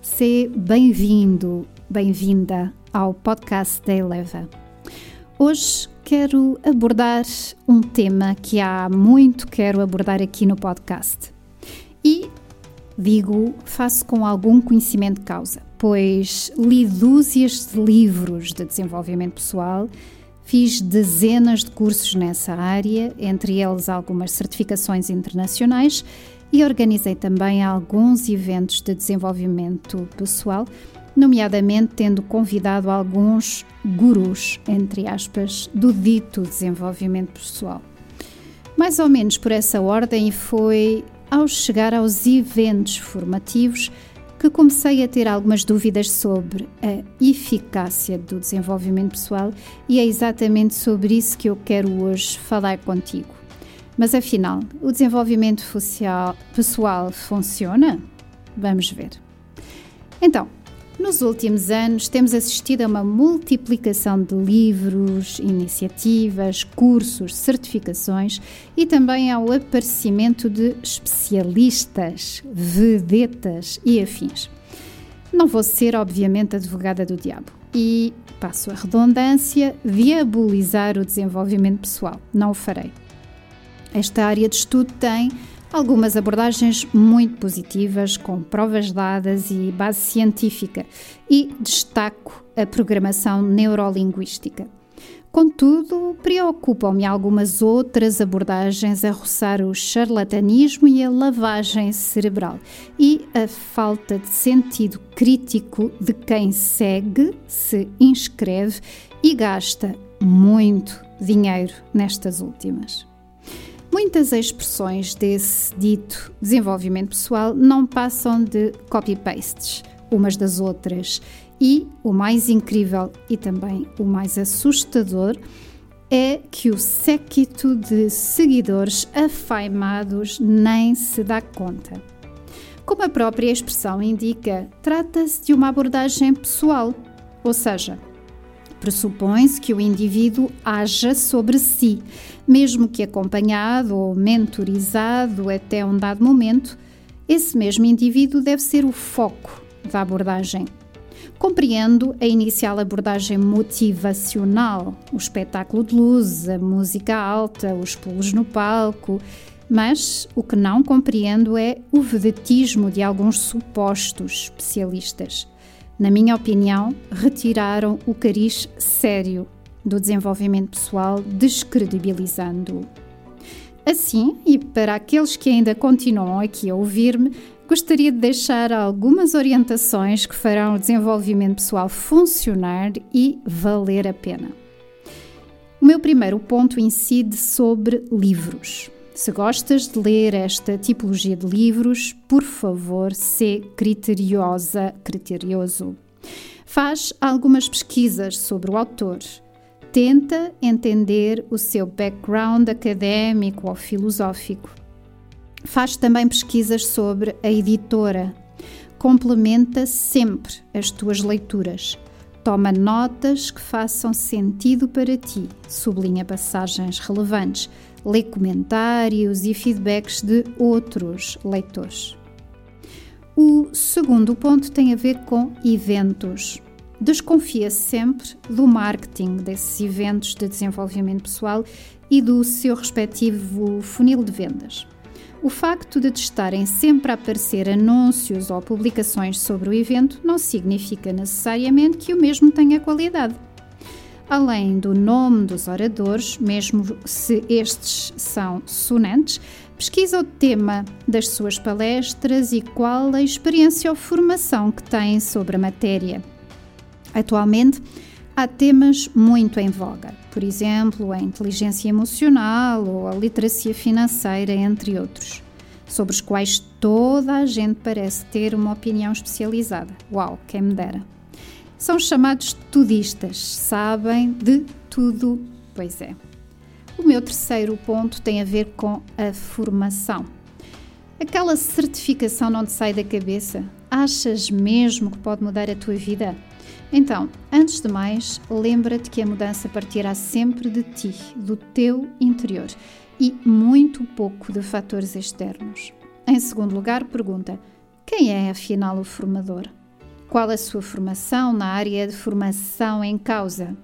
Seja bem-vindo, bem-vinda ao podcast da Eleva. Hoje quero abordar um tema que há muito quero abordar aqui no podcast. E digo, faço com algum conhecimento de causa, pois li dúzias de livros de desenvolvimento pessoal, fiz dezenas de cursos nessa área, entre eles algumas certificações internacionais e organizei também alguns eventos de desenvolvimento pessoal, nomeadamente tendo convidado alguns gurus, entre aspas, do dito desenvolvimento pessoal. Mais ou menos por essa ordem foi ao chegar aos eventos formativos que comecei a ter algumas dúvidas sobre a eficácia do desenvolvimento pessoal e é exatamente sobre isso que eu quero hoje falar contigo. Mas afinal, o desenvolvimento pessoal funciona? Vamos ver. Então, nos últimos anos, temos assistido a uma multiplicação de livros, iniciativas, cursos, certificações e também ao aparecimento de especialistas, vedetas e afins. Não vou ser, obviamente, advogada do diabo e, passo a redundância, diabolizar o desenvolvimento pessoal. Não o farei. Esta área de estudo tem algumas abordagens muito positivas, com provas dadas e base científica, e destaco a programação neurolinguística. Contudo, preocupam-me algumas outras abordagens a roçar o charlatanismo e a lavagem cerebral e a falta de sentido crítico de quem segue, se inscreve e gasta muito dinheiro nestas últimas. Muitas expressões desse dito desenvolvimento pessoal não passam de copy-pastes umas das outras. E o mais incrível e também o mais assustador é que o séquito de seguidores afaimados nem se dá conta. Como a própria expressão indica, trata-se de uma abordagem pessoal, ou seja, Pressupõe-se que o indivíduo haja sobre si, mesmo que acompanhado ou mentorizado até um dado momento, esse mesmo indivíduo deve ser o foco da abordagem. Compreendo a inicial abordagem motivacional, o espetáculo de luz, a música alta, os pulos no palco, mas o que não compreendo é o vedetismo de alguns supostos especialistas na minha opinião, retiraram o cariz sério do desenvolvimento pessoal, descredibilizando-o. Assim, e para aqueles que ainda continuam aqui a ouvir-me, gostaria de deixar algumas orientações que farão o desenvolvimento pessoal funcionar e valer a pena. O meu primeiro ponto incide sobre livros. Se gostas de ler esta tipologia de livros, por favor, sê criteriosa, criterioso. Faz algumas pesquisas sobre o autor. Tenta entender o seu background académico ou filosófico. Faz também pesquisas sobre a editora. Complementa sempre as tuas leituras. Toma notas que façam sentido para ti. Sublinha passagens relevantes lê comentários e feedbacks de outros leitores. O segundo ponto tem a ver com eventos. Desconfia sempre do marketing desses eventos de desenvolvimento pessoal e do seu respectivo funil de vendas. O facto de estarem sempre a aparecer anúncios ou publicações sobre o evento não significa necessariamente que o mesmo tenha qualidade além do nome dos oradores, mesmo se estes são sonantes, pesquisa o tema das suas palestras e qual a experiência ou formação que têm sobre a matéria. Atualmente, há temas muito em voga, por exemplo, a inteligência emocional ou a literacia financeira, entre outros, sobre os quais toda a gente parece ter uma opinião especializada. Uau, quem me dera! São chamados tudistas, sabem de tudo, pois é. O meu terceiro ponto tem a ver com a formação. Aquela certificação não te sai da cabeça? Achas mesmo que pode mudar a tua vida? Então, antes de mais, lembra-te que a mudança partirá sempre de ti, do teu interior e muito pouco de fatores externos. Em segundo lugar, pergunta: quem é afinal o formador? Qual a sua formação na área de formação em causa?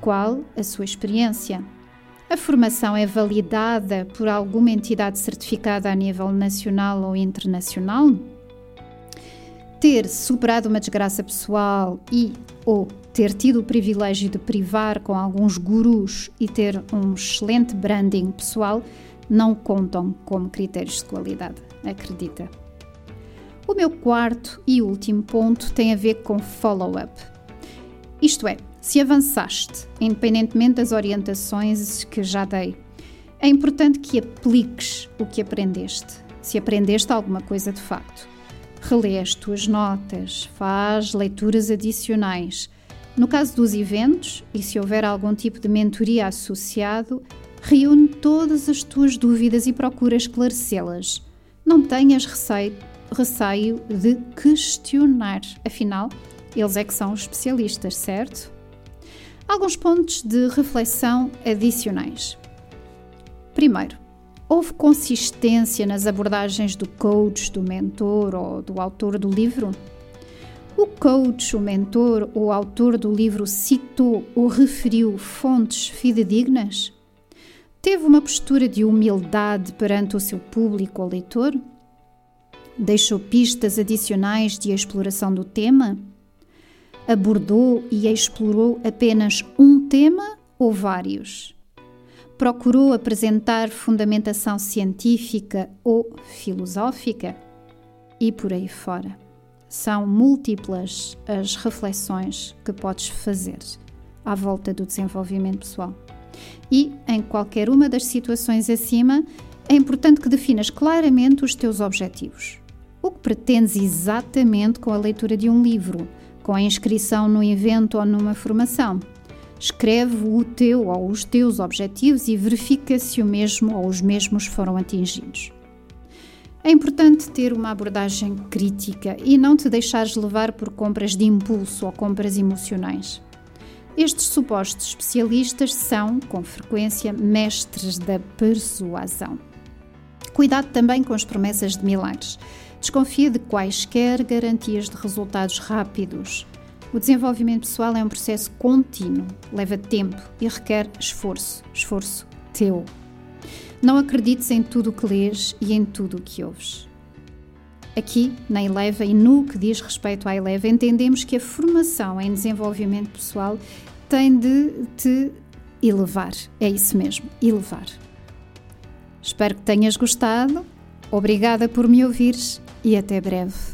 Qual a sua experiência? A formação é validada por alguma entidade certificada a nível nacional ou internacional? Ter superado uma desgraça pessoal e ou ter tido o privilégio de privar com alguns gurus e ter um excelente branding pessoal não contam como critérios de qualidade, acredita. O meu quarto e último ponto tem a ver com follow-up. Isto é, se avançaste, independentemente das orientações que já dei, é importante que apliques o que aprendeste, se aprendeste alguma coisa de facto. Relê as tuas notas, faz leituras adicionais. No caso dos eventos, e se houver algum tipo de mentoria associado, reúne todas as tuas dúvidas e procura esclarecê-las. Não tenhas receio, receio de questionar, afinal, eles é que são especialistas, certo? Alguns pontos de reflexão adicionais. Primeiro, houve consistência nas abordagens do coach, do mentor ou do autor do livro? O coach, o mentor ou autor do livro citou ou referiu fontes fidedignas? Teve uma postura de humildade perante o seu público ou leitor? Deixou pistas adicionais de exploração do tema? Abordou e explorou apenas um tema ou vários? Procurou apresentar fundamentação científica ou filosófica? E por aí fora. São múltiplas as reflexões que podes fazer à volta do desenvolvimento pessoal. E, em qualquer uma das situações acima, é importante que definas claramente os teus objetivos. O que pretendes exatamente com a leitura de um livro? com a inscrição no evento ou numa formação. Escreve o teu ou os teus objetivos e verifica se o mesmo ou os mesmos foram atingidos. É importante ter uma abordagem crítica e não te deixares levar por compras de impulso ou compras emocionais. Estes supostos especialistas são, com frequência, mestres da persuasão. Cuidado também com as promessas de milagres. Desconfia de quaisquer garantias de resultados rápidos. O desenvolvimento pessoal é um processo contínuo, leva tempo e requer esforço, esforço teu. Não acredites em tudo o que lês e em tudo o que ouves. Aqui, na Eleva e no que diz respeito à Eleva, entendemos que a formação em desenvolvimento pessoal tem de te elevar. É isso mesmo, elevar. Espero que tenhas gostado. Obrigada por me ouvires e até breve.